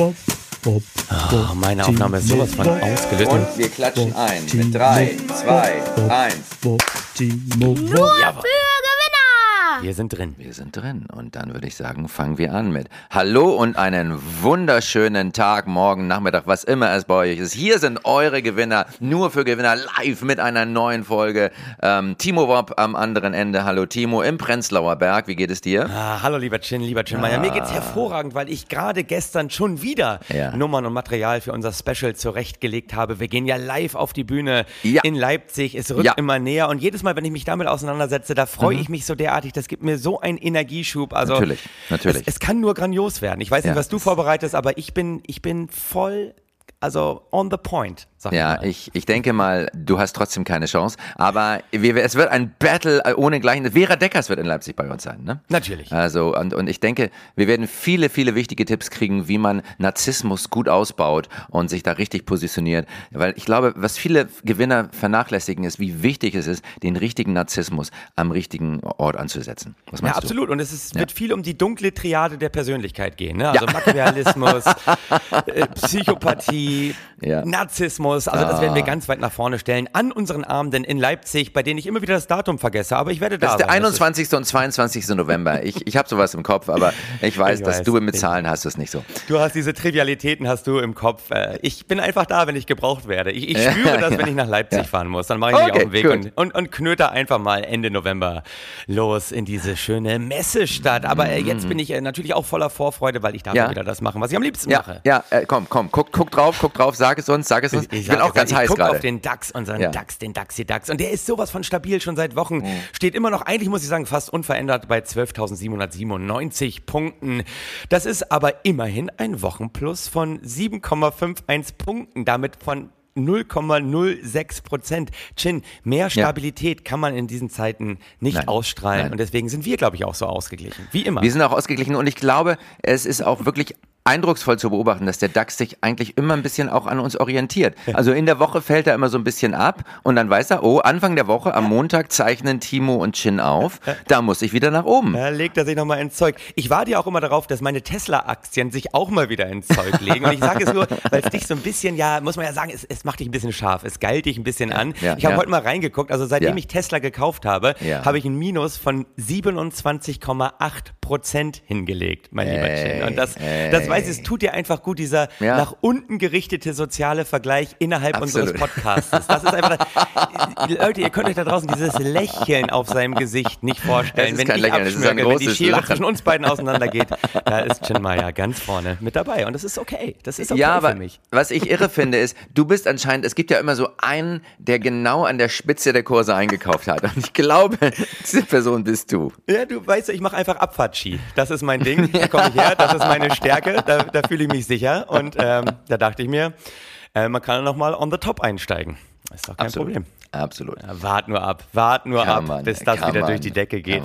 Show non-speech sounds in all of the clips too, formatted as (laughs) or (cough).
Oh, meine Aufnahme ist sowas von ausgelöst. Und wir klatschen ein mit 3, 2, 1. Nur Jawohl. Wir sind drin. Wir sind drin und dann würde ich sagen, fangen wir an mit Hallo und einen wunderschönen Tag, morgen, Nachmittag, was immer es bei euch ist. Hier sind eure Gewinner, nur für Gewinner, live mit einer neuen Folge. Ähm, Timo Wopp am anderen Ende. Hallo Timo im Prenzlauer Berg. Wie geht es dir? Ah, hallo lieber Chin, lieber Chin Meier. Mir geht's hervorragend, weil ich gerade gestern schon wieder Ja. Nummern und Material für unser Special zurechtgelegt habe. Wir gehen ja live auf die Bühne Ja. in Leipzig. Es rückt Ja. Mhm. immer näher und jedes Mal, wenn ich mich damit auseinandersetze, da freue ich mich so derartig. Das gibt mir so einen Energieschub. Also Natürlich, natürlich. Es, es kann nur grandios werden. Ich weiß nicht, Ja. was du vorbereitest, aber ich bin, ich bin voll, also on the point. Sag Ja, ich, ich denke mal, du hast trotzdem keine Chance. Aber es wird ein Battle äh, ohne Gleichen. Vera Deckers wird in Leipzig bei uns sein, ne? Natürlich. Also, und, und ich denke, wir werden viele, viele wichtige Tipps kriegen, wie man Narzissmus gut ausbaut und sich da richtig positioniert. Weil ich glaube, was viele Gewinner vernachlässigen, ist, wie wichtig es ist, den richtigen Narzissmus am richtigen Ort anzusetzen. Was Ja, meinst du? absolut. Und es ist, wird viel um die dunkle Triade der Persönlichkeit gehen. Ne? Also Machiavellismus, (laughs) äh, Psychopathie, Ja. Narzissmus. Also das werden wir ganz weit nach vorne stellen an unseren Abenden in Leipzig, bei denen ich immer wieder das Datum vergesse. Aber ich werde da Das ist der sein. 21. und 22. November. Ich, ich habe sowas im Kopf, aber ich weiß, Ich dass weiß. du mit Zahlen hast es nicht so. Du hast diese Trivialitäten hast du im Kopf. Äh, Ich bin einfach da, wenn ich gebraucht werde. Ich, ich spüre (laughs) das, wenn ich nach Leipzig fahren muss. Dann mache ich mich Okay, auf den Weg und, und, und knöte einfach mal Ende November los in diese schöne Messestadt. Aber äh, jetzt bin ich äh, natürlich auch voller Vorfreude, weil ich darf Ja. ja. wieder das machen, was ich am liebsten Ja, mache. ja, äh, komm, komm, guck, guck drauf, guck drauf, sag es uns, sag es uns. Ich, bin sag auch ganz ich heiß gerade. auf den DAX, unseren Ja. DAX, den DAX, die DAX. Und der ist sowas von stabil schon seit Wochen. Mhm. Steht immer noch, eigentlich muss ich sagen, fast unverändert bei 12.797 Punkten. Das ist aber immerhin ein Wochenplus von 7,51 Punkten. Damit von 0,06 Prozent. Chin, mehr Stabilität kann man in diesen Zeiten nicht Nein. ausstrahlen. Nein. Und deswegen sind wir, glaube ich, auch so ausgeglichen. Wie immer. Wir sind auch ausgeglichen und ich glaube, es ist auch wirklich eindrucksvoll zu beobachten, dass der DAX sich eigentlich immer ein bisschen auch an uns orientiert. Also in der Woche fällt er immer so ein bisschen ab und dann weiß er, oh, Anfang der Woche am Montag zeichnen Timo und Chin auf, da muss ich wieder nach oben. Da legt er sich nochmal ins Zeug. Ich warte ja auch immer darauf, dass meine Tesla-Aktien sich auch mal wieder ins Zeug legen. Und ich sage es nur, (laughs) weil es dich so ein bisschen, ja, muss man ja sagen, es, es macht dich ein bisschen scharf. Es geilt dich ein bisschen an. ja, ich habe ja. heute mal reingeguckt. Also seitdem Ja. ich Tesla gekauft habe, habe ich ein Minus von 27,8 Prozent hingelegt, mein lieber Chin. Und das, ey. das weiß es tut dir einfach gut, dieser Ja. nach unten gerichtete soziale Vergleich innerhalb Absolut. (laughs) unseres Podcasts. Das ist einfach, Leute, ihr könnt euch da draußen dieses Lächeln auf seinem Gesicht nicht vorstellen. Wenn ich Lächeln, abschmöge, wenn die Schere Lachen. zwischen uns beiden auseinandergeht, (laughs) da ist Chin Maya ganz vorne mit dabei. Und das ist okay. Das ist okay ja, für aber mich. was ich irre finde, ist, du bist anscheinend, es gibt ja immer so einen, der genau an der Spitze der Kurse eingekauft hat. Und ich glaube, (laughs) diese Person bist du. Ja, du weißt, ich mache einfach Abfahrtski. Das ist mein Ding. Da komme ich her. Das ist meine Stärke. Da, da fühle ich mich sicher. Und ähm, da dachte ich mir, äh, man kann noch mal on the top einsteigen. ist doch kein Absolut. Problem. Absolut. Ja, wart nur ab, wart nur Kann ab, man, bis das wieder man, durch die Decke geht.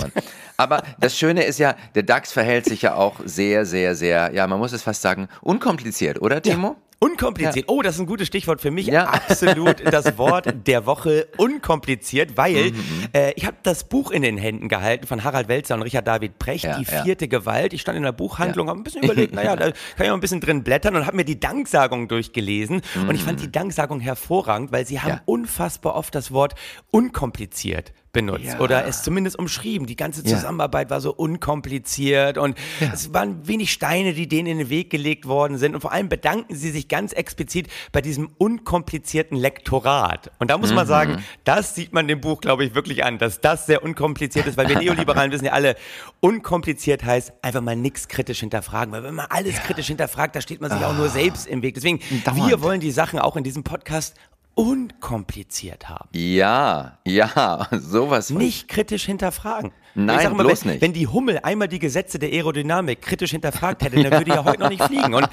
Aber das Schöne ist ja, der DAX verhält sich ja auch sehr, sehr, sehr, ja, man muss es fast sagen, unkompliziert, oder Timo? Unkompliziert. Oh, das ist ein gutes Stichwort für mich. Ja. (laughs) Absolut das Wort der Woche. Unkompliziert, weil Mhm, äh, ich habe das Buch in den Händen gehalten von Harald Welzer und Richard David Precht, Ja, die ja. vierte Gewalt. Ich stand in der Buchhandlung, Ja. habe ein bisschen überlegt, (laughs) naja, da kann ich mal ein bisschen drin blättern und habe mir die Danksagung durchgelesen. Und ich fand die Danksagung hervorragend, weil sie haben Mhm. Ja. unfassbar oft das Wort unkompliziert benutzt Ja. oder es zumindest umschrieben. Die ganze Ja. Zusammenarbeit war so unkompliziert und es waren wenig Steine, die denen in den Weg gelegt worden sind. Und vor allem bedanken sie sich ganz explizit bei diesem unkomplizierten Lektorat. Und da muss man sagen, das sieht man dem Buch, glaube ich, wirklich an, dass das sehr unkompliziert ist, weil wir (laughs) Neoliberalen wissen ja alle, unkompliziert heißt einfach mal nichts kritisch hinterfragen. Weil wenn man alles kritisch hinterfragt, da steht man sich auch nur selbst im Weg. Deswegen, Dauernd. wir wollen die Sachen auch in diesem Podcast unkompliziert haben. Ja, ja, (laughs) sowas. Nicht kritisch hinterfragen. Nein, mal, bloß wenn, nicht. Wenn die Hummel einmal die Gesetze der Aerodynamik kritisch hinterfragt hätte, dann würde die ja heute noch nicht fliegen. Und,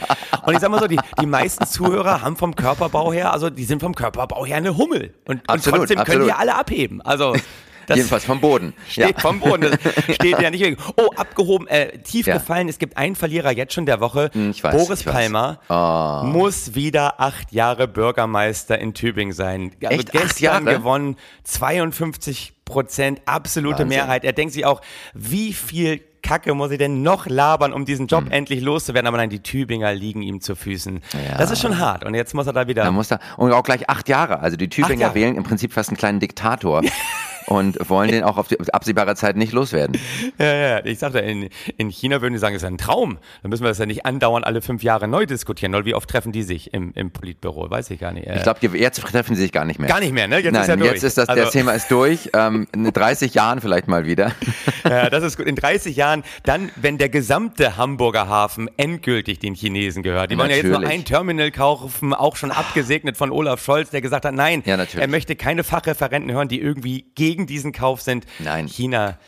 und ich sag mal so, die, die meisten Zuhörer haben vom Körperbau her, also die sind vom Körperbau her eine Hummel. Und, Absolut, und trotzdem können absolut. die ja alle abheben. Also das Jedenfalls vom Boden. (laughs) steht vom Boden. Das steht ja nicht. irgendwie, Oh, abgehoben, äh, tief Ja. gefallen. Es gibt einen Verlierer jetzt schon der Woche. ich weiß, Boris ich weiß. Palmer Oh. muss wieder acht Jahre Bürgermeister in Tübingen sein. Also Echt? Acht gestern Jahre? gewonnen, 52 Prozent, absolute Wahnsinn. Mehrheit. Er denkt sich auch, wie viel Kacke muss ich denn noch labern, um diesen Job hm. endlich loszuwerden? Aber nein, die Tübinger liegen ihm zu Füßen. Ja. Das ist schon hart. Und jetzt muss er da wieder. Da muss er, und auch gleich acht Jahre. Also die Tübinger wählen im Prinzip fast einen kleinen Diktator. (laughs) und wollen den auch auf absehbare Zeit nicht loswerden. Ja, ja, ich sagte, in, in China würden die sagen, es ist ein Traum. Dann müssen wir das ja nicht andauernd alle fünf Jahre neu diskutieren. Oder wie oft treffen die sich im, im Politbüro? Weiß ich gar nicht. Ich glaube, jetzt treffen sie sich gar nicht mehr. Gar nicht mehr, ne? Jetzt Nein, ist ja durch. jetzt ist das, also, das Thema ist durch. Ähm, in 30 Jahren vielleicht mal wieder. Ja, das ist gut. In 30 Jahren, dann, wenn der gesamte Hamburger Hafen endgültig den Chinesen gehört. Die wollen Natürlich. ja jetzt nur ein Terminal kaufen, auch schon abgesegnet von Olaf Scholz, der gesagt hat, nein, ja, er möchte keine Fachreferenten hören, die irgendwie gegen diesen Kauf sind. Nein. China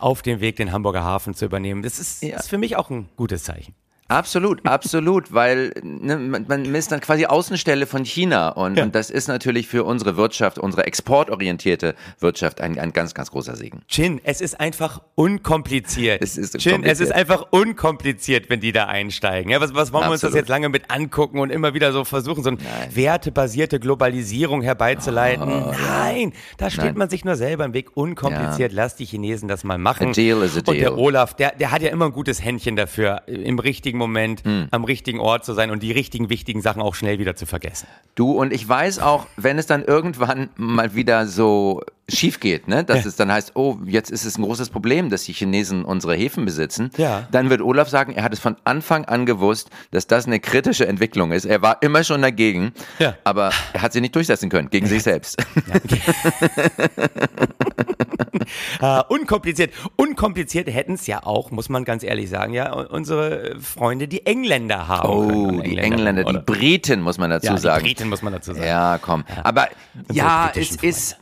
auf dem Weg, den Hamburger Hafen zu übernehmen. Das ist, ja. ist für mich auch ein gutes Zeichen. Absolut, (laughs) absolut, weil ne, man, man ist dann quasi Außenstelle von China und, ja. und, das ist natürlich für unsere Wirtschaft, unsere exportorientierte Wirtschaft ein, ein ganz, ganz großer Segen. Chin, es ist einfach unkompliziert. Es ist Chin, es ist einfach unkompliziert, wenn die da einsteigen. Ja, was, was wollen absolut. wir uns das jetzt lange mit angucken und immer wieder so versuchen, so eine wertebasierte Globalisierung herbeizuleiten? Oh, Nein, da steht Nein. man sich nur selber im Weg. Unkompliziert, ja. lass die Chinesen das mal machen. A deal is a deal. Und der Olaf, der, der hat ja immer ein gutes Händchen dafür, im richtigen Moment hm. am richtigen Ort zu sein und die richtigen wichtigen Sachen auch schnell wieder zu vergessen. Du und ich weiß auch, wenn es dann irgendwann mal wieder so schief geht, ne? dass ja. es dann heißt, oh, jetzt ist es ein großes Problem, dass die Chinesen unsere Häfen besitzen, ja. dann wird Olaf sagen, er hat es von Anfang an gewusst, dass das eine kritische Entwicklung ist. Er war immer schon dagegen, ja. aber er hat sie nicht durchsetzen können, gegen sich selbst. Uh, (laughs) unkompliziert. Unkompliziert hätten es ja auch, muss man ganz ehrlich sagen, ja, unsere Freunde, die Engländer haben. Oh, können, die Engländer, die Briten, muss man dazu ja, sagen. Die Briten, muss man dazu sagen. Ja, komm. Aber ja, es Freunde. ist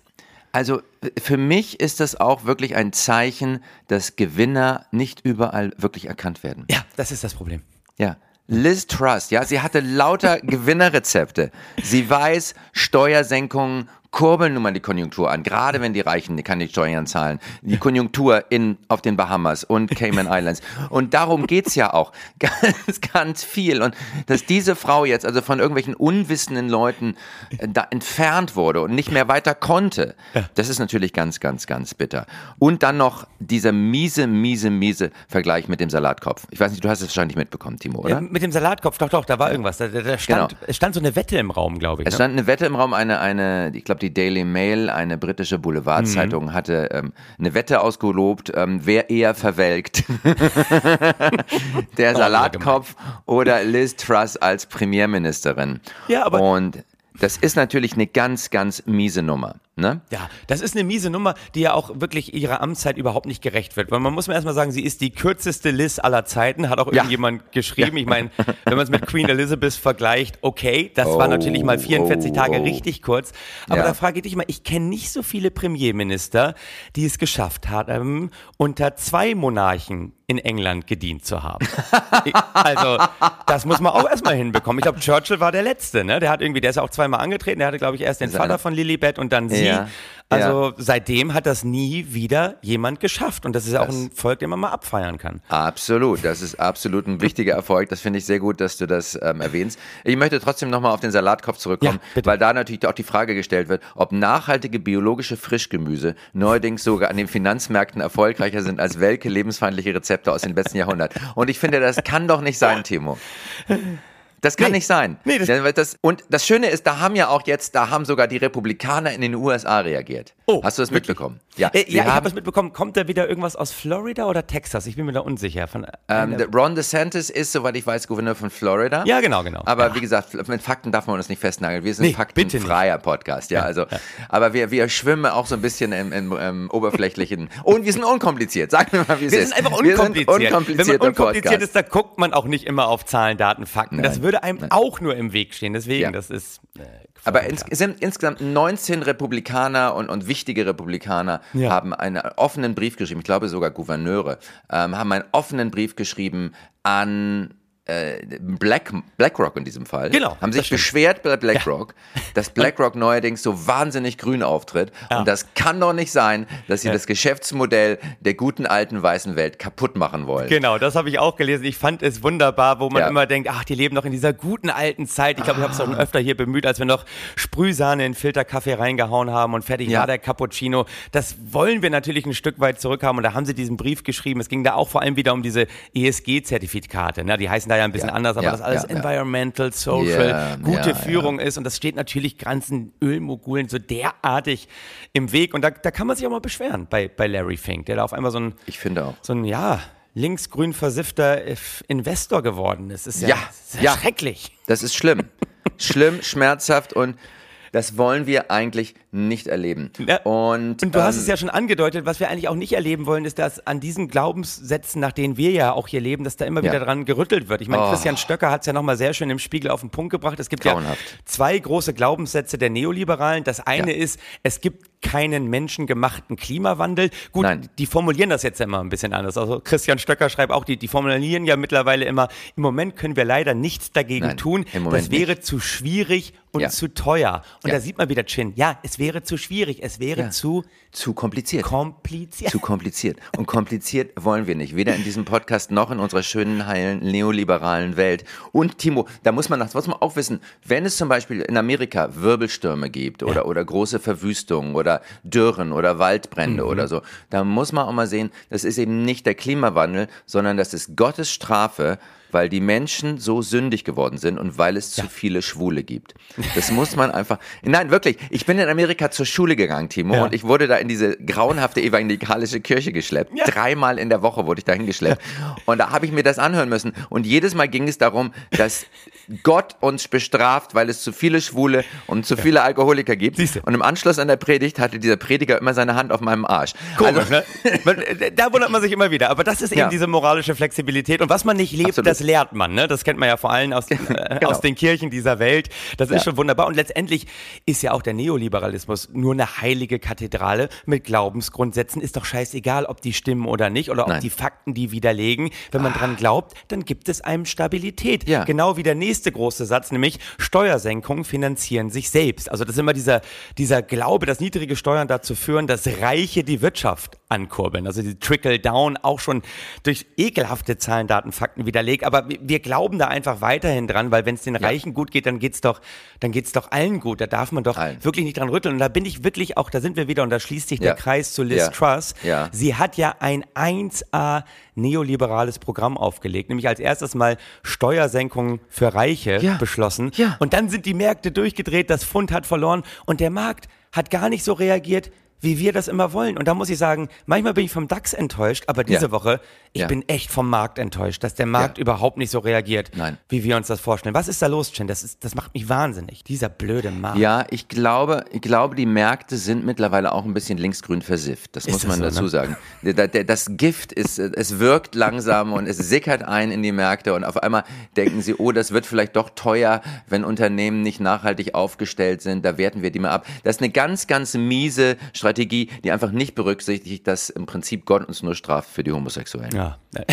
also für mich ist das auch wirklich ein Zeichen, dass Gewinner nicht überall wirklich erkannt werden. Ja, das ist das Problem. Ja. Liz Trust, ja, sie hatte lauter (laughs) Gewinnerrezepte. Sie weiß, Steuersenkungen kurbeln nun mal die Konjunktur an, gerade wenn die Reichen keine Steuern zahlen. Die Konjunktur in, auf den Bahamas und (laughs) Cayman Islands. Und darum geht's ja auch (laughs) ganz, ganz viel. Und dass diese Frau jetzt also von irgendwelchen unwissenden Leuten äh, da entfernt wurde und nicht mehr weiter konnte, das ist natürlich ganz, ganz, ganz bitter. Und dann noch dieser miese, miese, miese Vergleich mit dem Salatkopf. Ich weiß nicht, du hast es wahrscheinlich mitbekommen, Timo, oder? Ja, mit dem Salatkopf, doch, doch, da war irgendwas. Da, da stand, genau. Es stand so eine Wette im Raum, glaube ich. Es ne? stand eine Wette im Raum, eine, eine ich glaube, die Daily Mail, eine britische Boulevardzeitung, mhm. hatte ähm, eine Wette ausgelobt, ähm, wer eher verwelkt. (laughs) Der Salatkopf oder Liz Truss als Premierministerin. Ja, aber Und das ist natürlich eine ganz, ganz miese Nummer. Ne? Ja, das ist eine miese Nummer, die ja auch wirklich ihrer Amtszeit überhaupt nicht gerecht wird. Weil man muss mir erstmal sagen, sie ist die kürzeste Liz aller Zeiten, hat auch ja. irgendjemand geschrieben. Ja. Ich meine, wenn man es mit Queen Elizabeth vergleicht, okay, das oh, war natürlich mal 44 oh, Tage oh. richtig kurz. Aber ja. da frage ich dich mal, ich kenne nicht so viele Premierminister, die es geschafft haben, unter zwei Monarchen in England gedient zu haben. also, das muss man auch erstmal hinbekommen. Ich glaube, Churchill war der Letzte, ne? Der hat irgendwie, der ist ja auch zweimal angetreten, der hatte, glaube ich, erst den Vater von Lilibet und dann sie. Ja. Also ja. seitdem hat das nie wieder jemand geschafft. Und das ist das auch ein Volk, den man mal abfeiern kann. Absolut. Das ist absolut ein wichtiger Erfolg. Das finde ich sehr gut, dass du das ähm, erwähnst. Ich möchte trotzdem nochmal auf den Salatkopf zurückkommen, ja, weil da natürlich auch die Frage gestellt wird, ob nachhaltige biologische Frischgemüse neuerdings sogar an den Finanzmärkten erfolgreicher sind als welke lebensfeindliche Rezepte aus den letzten Jahrhunderten. Und ich finde, das kann doch nicht sein, Timo. Das kann nee. nicht sein. Nee, das das, und das Schöne ist, da haben ja auch jetzt, da haben sogar die Republikaner in den USA reagiert. Oh, Hast du das wirklich? mitbekommen? Ja, äh, ja ich habe es mitbekommen. Kommt da wieder irgendwas aus Florida oder Texas? Ich bin mir da unsicher. Von, ähm, Ron DeSantis ist, soweit ich weiß, Gouverneur von Florida. Ja, genau, genau. Aber ja. wie gesagt, mit Fakten darf man uns nicht festnageln. Wir sind nee, faktenfreier Podcast. Ja, ja also, aber wir, wir schwimmen auch so ein bisschen im, im, im oberflächlichen. Und wir sind unkompliziert. Sag mir mal, wie es ist. Wir sind einfach unkompliziert. unkompliziert Wenn man unkompliziert Podcast. ist, da guckt man auch nicht immer auf Zahlen, Daten, Fakten. Nein. Das würde einem auch nur im Weg stehen. Deswegen, das ist. Äh, aber ins, sind insgesamt 19 Republikaner und, und wichtige Republikaner ja. haben einen offenen Brief geschrieben, ich glaube sogar Gouverneure, ähm, haben einen offenen Brief geschrieben an äh, Black, BlackRock in diesem Fall, Genau, haben sich beschwert bei BlackRock, dass (laughs) BlackRock neuerdings so wahnsinnig grün auftritt. Und das kann doch nicht sein, dass sie Ja. das Geschäftsmodell der guten alten weißen Welt kaputt machen wollen. Genau, das habe ich auch gelesen. Ich fand es wunderbar, wo man Ja. immer denkt, ach, die leben noch in dieser guten alten Zeit. Ich glaube, ich habe es auch schon Ah. öfter hier bemüht, als wir noch Sprühsahne in Filterkaffee reingehauen haben und fertig Ja. war der Cappuccino. Das wollen wir natürlich ein Stück weit zurückhaben und da haben sie diesen Brief geschrieben. Es ging da auch vor allem wieder um diese ESG-Zertifikate. Ne? Die heißen da ja ein bisschen Ja. anders, aber Ja, das alles ja. Environmental, Social, gute Führung ist und das steht natürlich ganzen Ölmogulen so derartig im Weg und da, da kann man sich auch mal beschweren bei, bei Larry Fink, der da auf einmal so ein Ich finde auch. so ein, ja, linksgrün versiffter Investor geworden ist. Das ist ja, ja. schrecklich. Das ist schlimm. schlimm, schmerzhaft und das wollen wir eigentlich nicht erleben. Ja. Und, Und du hast ähm, es ja schon angedeutet, was wir eigentlich auch nicht erleben wollen, ist, dass an diesen Glaubenssätzen, nach denen wir ja auch hier leben, dass da immer Ja. wieder dran gerüttelt wird. Ich meine, Oh. Christian Stöcker hat es ja nochmal sehr schön im Spiegel auf den Punkt gebracht. Es gibt Grauenhaft. ja zwei große Glaubenssätze der Neoliberalen. Das eine Ja. ist, es gibt keinen menschengemachten Klimawandel. Gut, Nein. die formulieren das jetzt ja immer ein bisschen anders. Also Christian Stöcker schreibt auch, die, die formulieren ja mittlerweile immer, im Moment können wir leider nichts dagegen Nein, tun. das wäre zu schwierig und Ja. zu teuer. Und Ja. da sieht man wieder Chin. Ja, es wäre zu schwierig, es wäre Ja. zu zu kompliziert. kompliziert. Zu kompliziert. Und kompliziert wollen wir nicht. Weder in diesem Podcast noch in unserer schönen, heilen, neoliberalen Welt. Und Timo, da muss man, das muss man auch wissen, wenn es zum Beispiel in Amerika Wirbelstürme gibt oder, oder große Verwüstungen oder Dürren oder Waldbrände oder so, da muss man auch mal sehen, das ist eben nicht der Klimawandel, sondern das ist Gottes Strafe, weil die Menschen so sündig geworden sind und weil es zu viele Schwule gibt. (laughs) Das muss man einfach. Nein, wirklich. Ich bin in Amerika zur Schule gegangen, Timo, Ja. und ich wurde da in diese grauenhafte evangelikalische Kirche geschleppt. Ja. Dreimal in der Woche wurde ich dahin geschleppt. Und da habe ich mir das anhören müssen. Und jedes Mal ging es darum, dass Gott uns bestraft, weil es zu viele Schwule und zu viele Alkoholiker gibt. Siehste. Und im Anschluss an der Predigt hatte dieser Prediger immer seine Hand auf meinem Arsch. Also, Komisch, ne? (laughs) Man- äh, Da wundert man sich immer wieder. Aber das ist eben Ja. diese moralische Flexibilität. Und was man nicht lebt, Absolut. das lehrt man. Ne? Das kennt man ja vor allem aus, (laughs) äh, Genau. aus den Kirchen dieser Welt. Das ist Ja. schon wunderbar. Und letztendlich ist ja auch der Neoliberalismus nur eine heilige Kathedrale mit Glaubensgrundsätzen. Ist doch scheißegal, ob die stimmen oder nicht oder ob Nein. Ah. die Fakten die widerlegen. Wenn man dran glaubt, dann gibt es einem Stabilität. Ja. Genau wie der nächste große Satz, nämlich Steuersenkungen finanzieren sich selbst. Also das ist immer dieser, dieser Glaube, dass niedrige Steuern dazu führen, dass Reiche die Wirtschaft ankurbeln. Also die Trickle-Down auch schon durch ekelhafte Zahlen, Daten, Fakten widerlegt. Aber wir- glauben da einfach weiterhin dran, weil wenn es den Reichen gut geht, dann geht's doch, dann geht's doch allen gut. Da darf man doch Allen. wirklich nicht dran rütteln. Und da bin ich wirklich auch, da sind wir wieder und da schließt sich Ja. der Kreis zu Liz Ja. Truss. Ja. Sie hat ja ein 1A neoliberales Programm aufgelegt, nämlich als erstes mal Steuersenkungen für Reiche Ja. beschlossen. Ja. Und dann sind die Märkte durchgedreht, das Pfund hat verloren und der Markt hat gar nicht so reagiert, wie wir das immer wollen. Und da muss ich sagen, manchmal bin ich vom DAX enttäuscht, aber diese Ja. Woche, ich Ja. bin echt vom Markt enttäuscht, dass der Markt Ja. überhaupt nicht so reagiert, Nein. wie wir uns das vorstellen. Was ist da los, Chen? Das, ist, das macht mich wahnsinnig. Dieser blöde Markt. Ja, ich glaube, ich glaube, die Märkte sind mittlerweile auch ein bisschen linksgrün versifft. Das muss das man so, dazu ne? sagen. Das Gift ist, es wirkt langsam und es sickert ein in die Märkte und auf einmal denken sie, oh, das wird vielleicht doch teuer, wenn Unternehmen nicht nachhaltig aufgestellt sind. Da werten wir die mal ab. Das ist eine ganz, ganz miese Strategie, die einfach nicht berücksichtigt, dass im Prinzip Gott uns nur straft für die Homosexuellen. Ja. (laughs)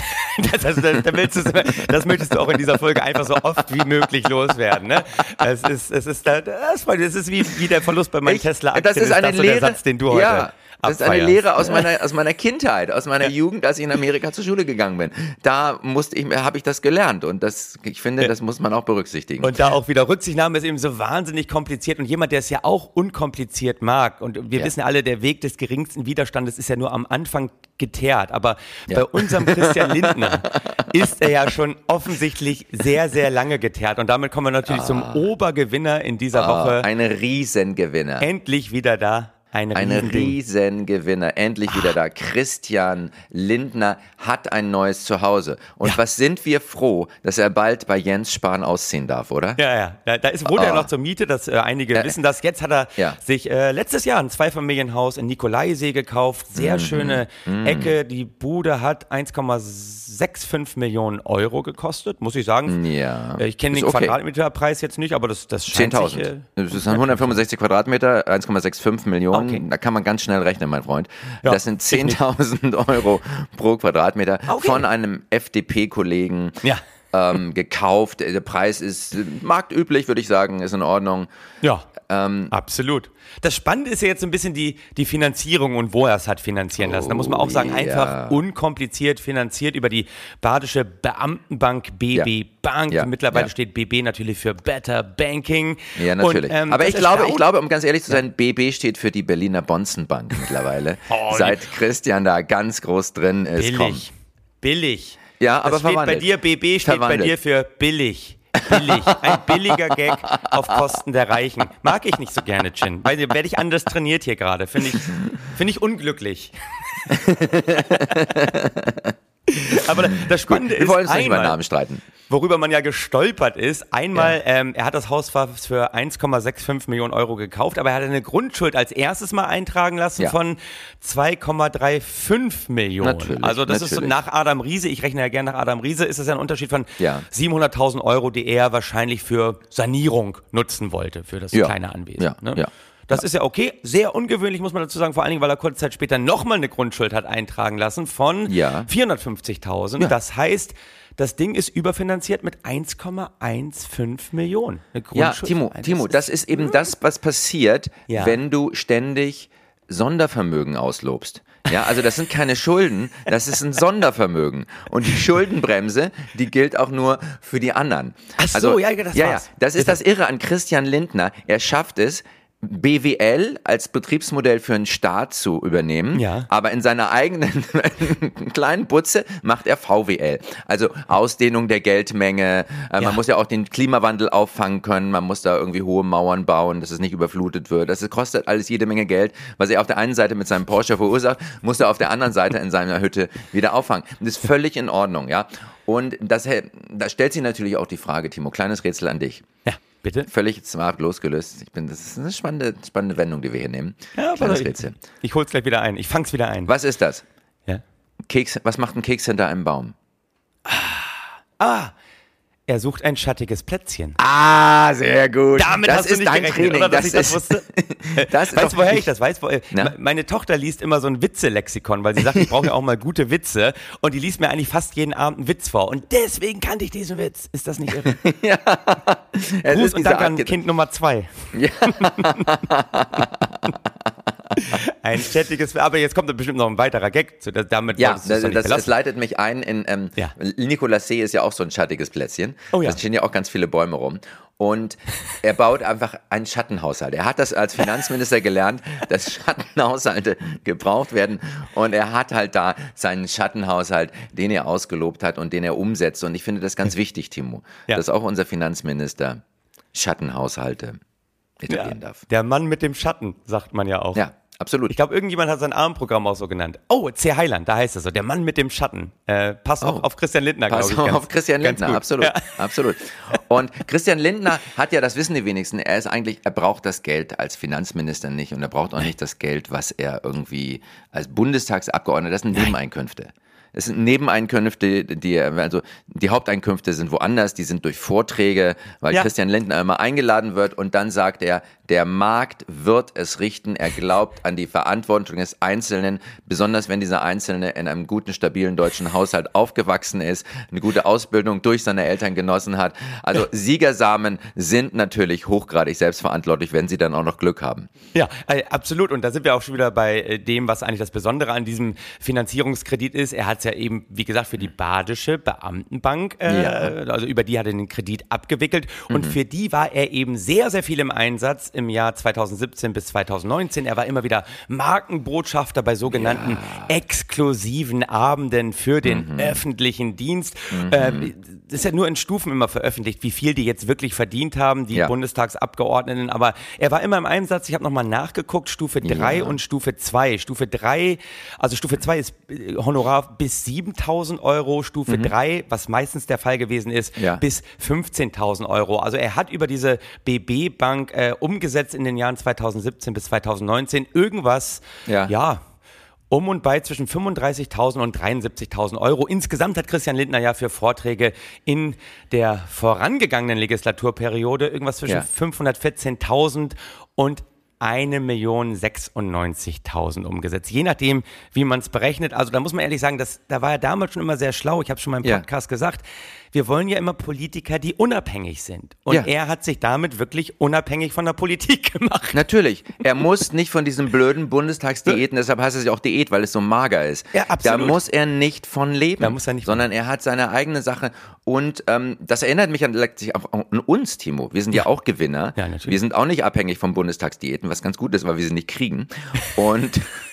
Das, das, das, das möchtest du auch in dieser Folge einfach so oft wie möglich loswerden. Ne? Es ist, es ist, da- das, das ist wie, wie der Verlust bei meinen Ich- Tesla-Aktien. Das ist eine so Lehre, der Satz, den du heute ja, das ist eine. Lehre aus meiner, aus meiner Kindheit, aus meiner Jugend, als ich in Amerika zur Schule gegangen bin. Da musste ich, habe ich das gelernt und das, ich finde, das muss man auch berücksichtigen. Und da auch wieder Rücksichtnahme ist eben so wahnsinnig kompliziert und jemand, der es ja auch unkompliziert mag und wir Ja. wissen alle, der Weg des geringsten Widerstandes ist ja nur am Anfang geteert, aber bei unserem Christian Lindner (laughs) ist er ja schon offensichtlich sehr, sehr lange geteert und damit kommen wir natürlich zum Obergewinner in dieser Ah, Woche. ein Riesengewinner. Endlich wieder da. Ein Ein. Riesengewinner, endlich Ah. wieder da. Christian Lindner hat ein neues Zuhause. Und was sind wir froh, dass er bald bei Jens Spahn ausziehen darf, oder? Ja, ja. Da, da ist, wohnt er Ah. noch zur Miete, das äh, einige wissen das. Jetzt hat er Ja. sich äh, letztes Jahr ein Zweifamilienhaus in Nikolaisee gekauft. Sehr Mhm. schöne Ecke. Die Bude hat 1,65 Millionen Euro gekostet, muss ich sagen. Ja. Äh, Ich kenne den okay. Quadratmeterpreis jetzt nicht, aber das, das scheint sich, 10.000. äh, Das sind 165 Quadratmeter, 1,65 Millionen. Okay. Da kann man ganz schnell rechnen, mein Freund. Ja, das sind ich nicht. 10.000 (laughs) Euro pro Quadratmeter Okay. von einem FDP-Kollegen. Ja. ähm, gekauft. Der Preis ist marktüblich, würde ich sagen, ist in Ordnung. Ja, ähm, absolut. Das Spannende ist ja jetzt so ein bisschen die, die Finanzierung und wo er es hat finanzieren lassen. Da muss man auch sagen, oh, einfach unkompliziert finanziert über die Badische Beamtenbank BB ja. Bank. Ja. Mittlerweile ja. steht BB natürlich für Better Banking. Ja, natürlich. Und, ähm, Aber ich glaube, ich glaube, um ganz ehrlich zu sein, BB steht für die Berliner Bonzenbank mittlerweile. (laughs) oh, Seit Christian da ganz groß drin ist. Billig. Komm. Billig. Ja, aber das steht bei dir, BB steht verwandelt. bei dir für billig. Billig. Ein billiger Gag auf Kosten der Reichen. Mag ich nicht so gerne, Chin. Weil werde ich anders trainiert hier gerade. Finde ich, find ich unglücklich. (laughs) (laughs) Aber das Spannende Gut, wir ist. Wollen uns nicht über Namen streiten worüber man ja gestolpert ist. Einmal, ja. ähm, er hat das Haus für 1,65 Millionen Euro gekauft, aber er hat eine Grundschuld als erstes mal eintragen lassen ja. von 2,35 Millionen. Natürlich, also das natürlich. ist so nach Adam Riese, ich rechne ja gerne nach Adam Riese, ist das ja ein Unterschied von ja. 700.000 Euro, die er wahrscheinlich für Sanierung nutzen wollte, für das kleine Anwesen. Ne? ja. Das ist ja okay. Sehr ungewöhnlich, muss man dazu sagen, vor allen Dingen, weil er kurze Zeit später nochmal eine Grundschuld hat eintragen lassen von ja. 450.000. Ja. Das heißt, das Ding ist überfinanziert mit 1,15 Millionen. Ja, Timo, Timo, das ist eben das, was passiert, ja. wenn du ständig Sondervermögen auslobst. Ja, also das sind keine Schulden, das ist ein Sondervermögen. Und die Schuldenbremse, die gilt auch nur für die anderen. Ach so, also, ja, das ja, war's. Ja, das ist das Irre an Christian Lindner. Er schafft es, BWL als Betriebsmodell für einen Staat zu übernehmen, ja. aber in seiner eigenen (laughs) kleinen Butze macht er VWL. Also Ausdehnung der Geldmenge. Äh, ja. Man muss ja auch den Klimawandel auffangen können. Man muss da irgendwie hohe Mauern bauen, dass es nicht überflutet wird. Das kostet alles jede Menge Geld. Was er auf der einen Seite mit seinem Porsche verursacht, muss er auf der anderen Seite in seiner Hütte wieder auffangen. das ist völlig in Ordnung, ja. Und das, da stellt sich natürlich auch die Frage, Timo, kleines Rätsel an dich. Ja. Bitte? Völlig smart losgelöst. Ich bin, das ist eine spannende, spannende Wendung, die wir hier nehmen. Ja, Kleines Rätsel. Ich, ich hol's gleich wieder ein. Ich fang's wieder ein. Was ist das? Ja. Keks, was macht ein Keks hinter einem Baum? Ah, ah er sucht ein schattiges Plätzchen. Ah, sehr gut. Damit das hast ist du nicht dein gerechnet, Training. Oder, dass das ich das wusste. (laughs) das (laughs) weißt du, woher ich das weiß? Na? Meine Tochter liest immer so ein Witze-Lexikon, weil sie sagt, ich brauche ja auch mal gute Witze. Und die liest mir eigentlich fast jeden Abend einen Witz vor. Und deswegen kannte ich diesen Witz. Ist das nicht irre? (laughs) ja. Gruß und Dank an Kind Nummer zwei. Ja. Ein chattiges, aber jetzt kommt bestimmt noch ein weiterer Gag. Zu, damit ja, das, das, das leitet mich ein in, ähm, ja. Nikolassee ist ja auch so ein schattiges Plätzchen. Oh ja. Da stehen ja auch ganz viele Bäume rum. Und er baut einfach einen Schattenhaushalt. Er hat das als Finanzminister gelernt, dass Schattenhaushalte gebraucht werden. Und er hat halt da seinen Schattenhaushalt, den er ausgelobt hat und den er umsetzt. Und ich finde das ganz wichtig, Timo, ja. dass auch unser Finanzminister Schattenhaushalte etablieren ja, darf. Der Mann mit dem Schatten, sagt man ja auch. Ja, absolut. Ich glaube, irgendjemand hat sein Armprogramm auch so genannt. Oh, C. Heiland, da heißt es so, der Mann mit dem Schatten. Äh, passt oh. auch auf Christian Lindner, glaube ich. Passt auf Christian Lindner, absolut. Ja. absolut. Und Christian Lindner hat ja, das wissen die wenigsten, er ist eigentlich, er braucht das Geld als Finanzminister nicht und er braucht auch nicht das Geld, was er irgendwie als Bundestagsabgeordneter, das sind Nebeneinkünfte. Es sind Nebeneinkünfte, die, also die Haupteinkünfte sind woanders, die sind durch Vorträge, weil ja. Christian Lindner immer eingeladen wird und dann sagt er, der Markt wird es richten. Er glaubt an die Verantwortung des Einzelnen, besonders wenn dieser Einzelne in einem guten, stabilen deutschen Haushalt aufgewachsen ist, eine gute Ausbildung durch seine Eltern genossen hat. Also Siegersamen sind natürlich hochgradig selbstverantwortlich, wenn sie dann auch noch Glück haben. Ja, äh, absolut. Und da sind wir auch schon wieder bei äh, dem, was eigentlich das Besondere an diesem Finanzierungskredit ist. Er hat es ja eben, wie gesagt, für die Badische Beamtenbank, äh, ja. also über die hat er den Kredit abgewickelt. Und mhm. für die war er eben sehr, sehr viel im Einsatz im Jahr 2017 bis 2019. Er war immer wieder Markenbotschafter bei sogenannten ja. exklusiven Abenden für den mhm. öffentlichen Dienst. Mhm. Äh, das ist ja nur in Stufen immer veröffentlicht, wie viel die jetzt wirklich verdient haben, die ja. Bundestagsabgeordneten. Aber er war immer im Einsatz. Ich habe nochmal nachgeguckt, Stufe 3 ja. und Stufe 2. Stufe 3, also Stufe 2 ist äh, Honorar bis 7000 Euro, Stufe mhm. 3, was meistens der Fall gewesen ist, bis 15.000 Euro. Also er hat über diese BB-Bank äh, umgesetzt umgesetzt in den Jahren 2017 bis 2019. Irgendwas, ja, ja um und bei zwischen 35.000 und 73.000 Euro. Insgesamt hat Christian Lindner ja für Vorträge in der vorangegangenen Legislaturperiode irgendwas zwischen ja. 514.000 und 1.096.000 umgesetzt. Je nachdem, wie man es berechnet. Also da muss man ehrlich sagen, das, da war er damals schon immer sehr schlau. Ich habe schon mal im Podcast ja. gesagt wir wollen ja immer Politiker, die unabhängig sind. Und Ja. er hat sich damit wirklich unabhängig von der Politik (laughs) gemacht. Natürlich. Er muss nicht von diesen blöden Bundestagsdiäten, deshalb heißt es ja auch Diät, weil es so mager ist. Ja, absolut. Da muss er nicht von leben. Da muss er nicht von sondern er hat seine eigene Sache. Und ähm, das erinnert mich an, an uns, Timo. Wir sind ja, auch Gewinner. Ja, natürlich. Wir sind auch nicht abhängig von Bundestagsdiäten, was ganz gut ist, weil wir sie nicht kriegen. Und (laughs)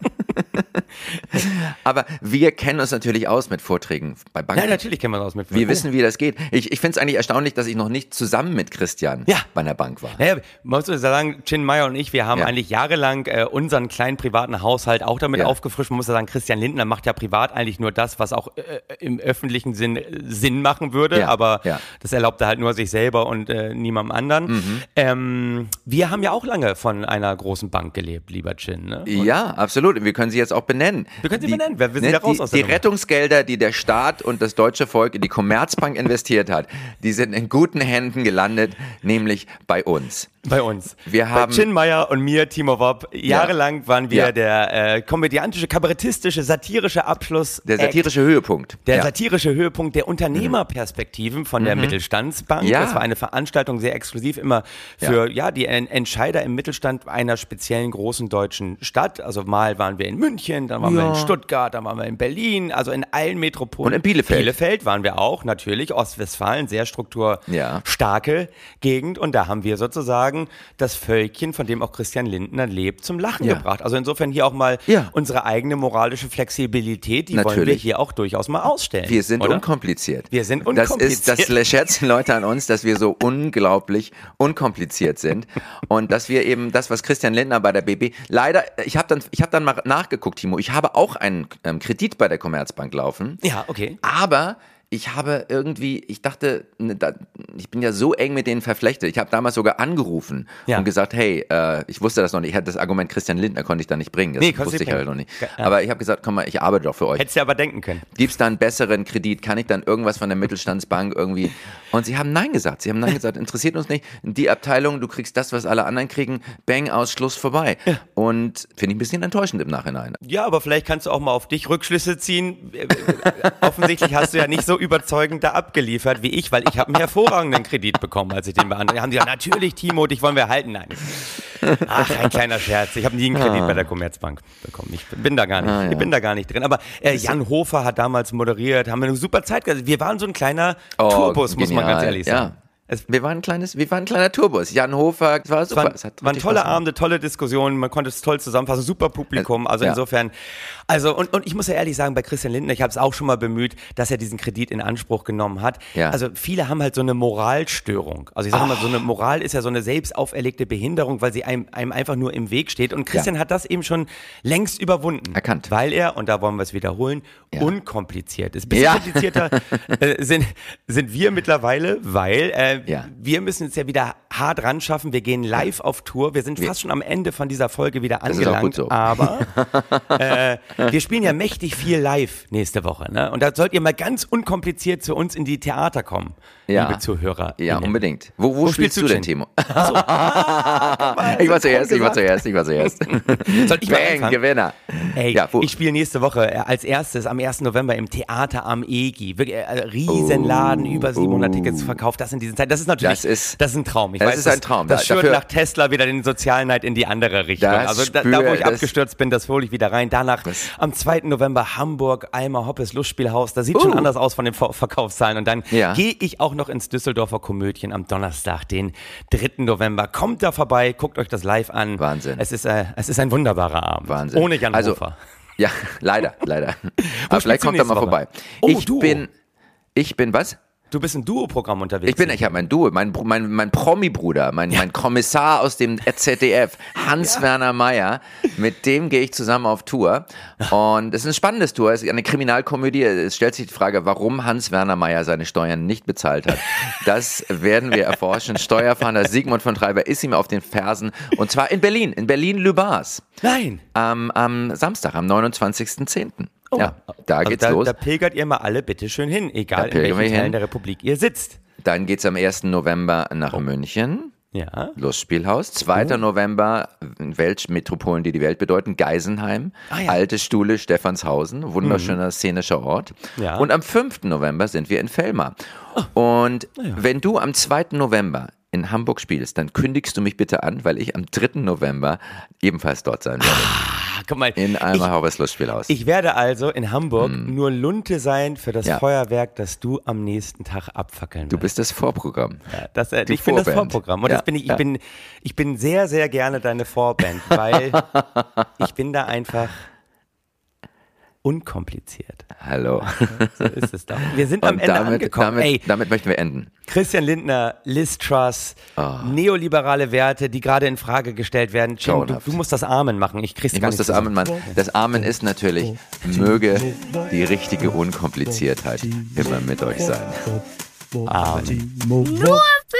(laughs) aber wir kennen uns natürlich aus mit Vorträgen bei Banken. Ja, natürlich kennen wir das mit. Wir wissen, wie das geht. Ich, ich finde es eigentlich erstaunlich, dass ich noch nicht zusammen mit Christian Ja. bei einer Bank war. Naja, man muss sagen, Chin Meyer und ich, wir haben Ja. eigentlich jahrelang äh, unseren kleinen privaten Haushalt auch damit Ja. aufgefrischt. Man muss ja sagen, Christian Lindner macht ja privat eigentlich nur das, was auch äh, im öffentlichen Sinn äh, Sinn machen würde, aber. Mhm. das erlaubt er halt nur sich selber und äh, niemandem anderen. Ähm, wir haben ja auch lange von einer großen Bank gelebt, lieber Chin. Ne? Ja, absolut. Und wir können sie jetzt auch benennen. Wir können sie benennen. Wir- wir sind ja raus die, aus der die Nummer. Rettungsgelder, die der Staat und das deutsche Volk in die Commerzbank investiert hat, die sind in guten Händen gelandet, nämlich bei uns. Bei uns. Wir haben- Bei Chin Meyer und mir, Timo Wopp, jahrelang waren wir Ja. der äh, komödiantische, kabarettistische, satirische Abschluss. Der satirische Höhepunkt. Der ja. Mhm. satirische Höhepunkt der Unternehmerperspektiven von der Mittelstandsbank. Ja. Das war eine Veranstaltung sehr exklusiv immer für ja. die En Entscheider im Mittelstand einer speziellen großen deutschen Stadt. Also mal waren wir in München, dann waren wir in Stuttgart, dann waren wir in Berlin, also in allen Metropolen. Und in Bielefeld. Bielefeld waren wir auch, natürlich. Ostwestfalen, sehr strukturstarke Gegend. Und da haben wir sozusagen das Völkchen, von dem auch Christian Lindner lebt, zum Lachen Ja. gebracht. Also insofern hier auch mal Ja. unsere eigene moralische Flexibilität, die wollen wir Natürlich. hier auch durchaus mal ausstellen. Wir sind oder? unkompliziert. Wir sind Das ist, das unkompliziert. schätzen Leute an uns, dass wir so unglaublich unkompliziert sind und dass wir eben das, was Christian Lindner bei der BB, leider, ich habe dann, ich habe dann mal nachgeguckt, Timo, ich habe auch einen ähm, Kredit bei der Commerzbank laufen. Ja, okay. Aber ich habe irgendwie, ich dachte, ne, ich bin ja so eng mit denen verflechtet. Ich habe damals sogar angerufen Ja. und gesagt, hey, äh, ich wusste das noch nicht. Ich hatte das Argument Christian Lindner konnte ich da nicht bringen. Das Nee, wusste ich nicht halt noch bringen. nicht. Aber ich habe gesagt, komm mal, ich arbeite doch für euch. Hättest du aber denken können. Gibt es da einen besseren Kredit? Kann ich dann irgendwas von der Mittelstandsbank irgendwie? Und sie haben Nein gesagt. Sie haben Nein gesagt. Interessiert uns nicht. Die Abteilung, du kriegst das, was alle anderen kriegen. Bang, aus, Schluss, vorbei. Und finde ich ein bisschen enttäuschend im Nachhinein. Ja, aber vielleicht kannst du auch mal auf dich Rückschlüsse ziehen. Äh, äh, Offensichtlich hast du ja nicht so überzeugend da abgeliefert wie ich, weil ich habe einen hervorragenden Kredit bekommen, als ich den beantragt haben. Die gesagt, natürlich, Timo, dich wollen wir halten. Nein. Ach, ein kleiner Scherz. Ich habe nie einen Kredit bei der Commerzbank bekommen. Ich bin da gar nicht, Ah, ja. ich bin da gar nicht drin. Aber äh, Jan Hofer hat damals moderiert, haben wir eine super Zeit gehabt. Wir waren so ein kleiner Tourbus, muss man Oh, ganz ehrlich sagen. Ja. Es wir waren ein kleines, wir waren ein kleiner Tourbus. Jan Hofer, es war Es super. waren, es hat waren tolle. Abende, tolle Diskussionen, man konnte es toll zusammenfassen, super Publikum. Also Ja. insofern, also und, und ich muss ja ehrlich sagen, bei Christian Lindner, ich habe es auch schon mal bemüht, dass er diesen Kredit in Anspruch genommen hat. Ja. Also viele haben halt so eine Moralstörung. Also ich sage mal, so eine Moral ist ja so eine selbst auferlegte Behinderung, weil sie einem, einem einfach nur im Weg steht. Und Christian hat das eben schon längst überwunden. Erkannt. Weil er, und da wollen wir es wiederholen, Ja. unkompliziert ist. Bisschen Ja. komplizierter (laughs) äh, sind, sind wir mittlerweile, weil äh, Ja. wir müssen es ja wieder hart ran schaffen. Wir gehen live auf Tour. Wir sind fast schon am Ende von dieser Folge wieder angelangt. so. Aber (laughs) äh, wir spielen ja mächtig viel live nächste Woche. Ne? Und da sollt ihr mal ganz unkompliziert zu uns in die Theater kommen, Ja. liebe Zuhörer. Ja, unbedingt. Wo, wo, spielst spielst du du denn? Timo? (laughs) ich war zuerst, ich war zuerst, ich war zuerst. Soll ich mal Bang, anfangen? Gewinner. Ey, Ja, wo- ich spiele nächste Woche äh, als erstes am 1. November im Theater am EGI. Wirklich, äh, Riesenladen, über 700 Tickets verkauft. Das in diesen Zeiten. Das ist natürlich. Das ist- das ist ein Traum. Ich das weiß, ist ein Traum. Das Da- schürt nach Tesla wieder den Sozialneid in die andere Richtung. Das also da, da, wo ich das- abgestürzt bin, das hole ich wieder rein. Danach am 2. November Hamburg, Alma Hoppes Lustspielhaus. Da sieht schon Uh. anders aus von den Ver Verkaufszahlen. Und dann Ja. gehe ich auch noch ins Düsseldorfer Komödien am Donnerstag, den 3. November. Kommt da vorbei, guckt euch das live an. Wahnsinn. Es ist, äh, es ist ein wunderbarer Abend. Wahnsinn. Ohne Jan also, Hofer. Ja, (laughs) leider, leider. (laughs) Aber vielleicht du kommt er mal Woche? vorbei. Oh, ich Duo. bin, ich bin was? Du bist im Duo-Programm unterwegs. Ich bin, ich habe mein Duo, mein, mein, mein Promi-Bruder, mein, mein Kommissar aus dem ZDF, Hans-Werner Meyer, mit dem gehe ich zusammen auf Tour. Und es ist ein spannendes Tour, es ist eine Kriminalkomödie. Es stellt sich die Frage, warum Hans-Werner Meyer seine Steuern nicht bezahlt hat. Das werden wir erforschen. Steuerfahnder Sigmund von Treiber ist ihm auf den Fersen. Und zwar in Berlin, in Berlin-Lübars. Nein. Am, am Samstag, am 29.10. Oh. Ja, da Also geht's da, los. Da pilgert ihr mal alle bitteschön hin, Da egal in welchen Teilen hin. der Republik ihr sitzt. Dann geht's am 1. November nach München. Ja. Lustspielhaus. 2. November, Weltmetropolen, die die Welt bedeuten, Geisenheim, Ah, ja. Alte Stuhle, Stephanshausen, wunderschöner szenischer Ort. Ja. Und am 5. November sind wir in Felmar. Und wenn du am 2. November in Hamburg spielst, dann kündigst du mich bitte an, weil ich am 3. November ebenfalls dort sein werde. Ah, guck mal. In ich, Alma Haubers Lustspielhaus. ich werde also in Hamburg nur Lunte sein für das Hm. Ja. Feuerwerk, das du am nächsten Tag abfackeln Du wirst. bist das Vorprogramm. Ja, das, äh, ich bin das Vorband. Vorprogramm. Und Ja, das bin ich, ich, bin, ich bin sehr, sehr gerne deine Vorband, weil (laughs) ich bin da einfach unkompliziert. Hallo. So ist es doch. Wir sind am Ende damit, angekommen. damit, Ey, damit möchten wir enden. Christian Lindner, Liz Truss, Ah. neoliberale Werte, die gerade in Frage gestellt werden. Jim, du, du musst das Amen machen. Ich krieg's Ich gar muss nicht das. Amen machen. Das Amen ist natürlich, möge die richtige Unkompliziertheit immer mit euch sein. Amen. Nur für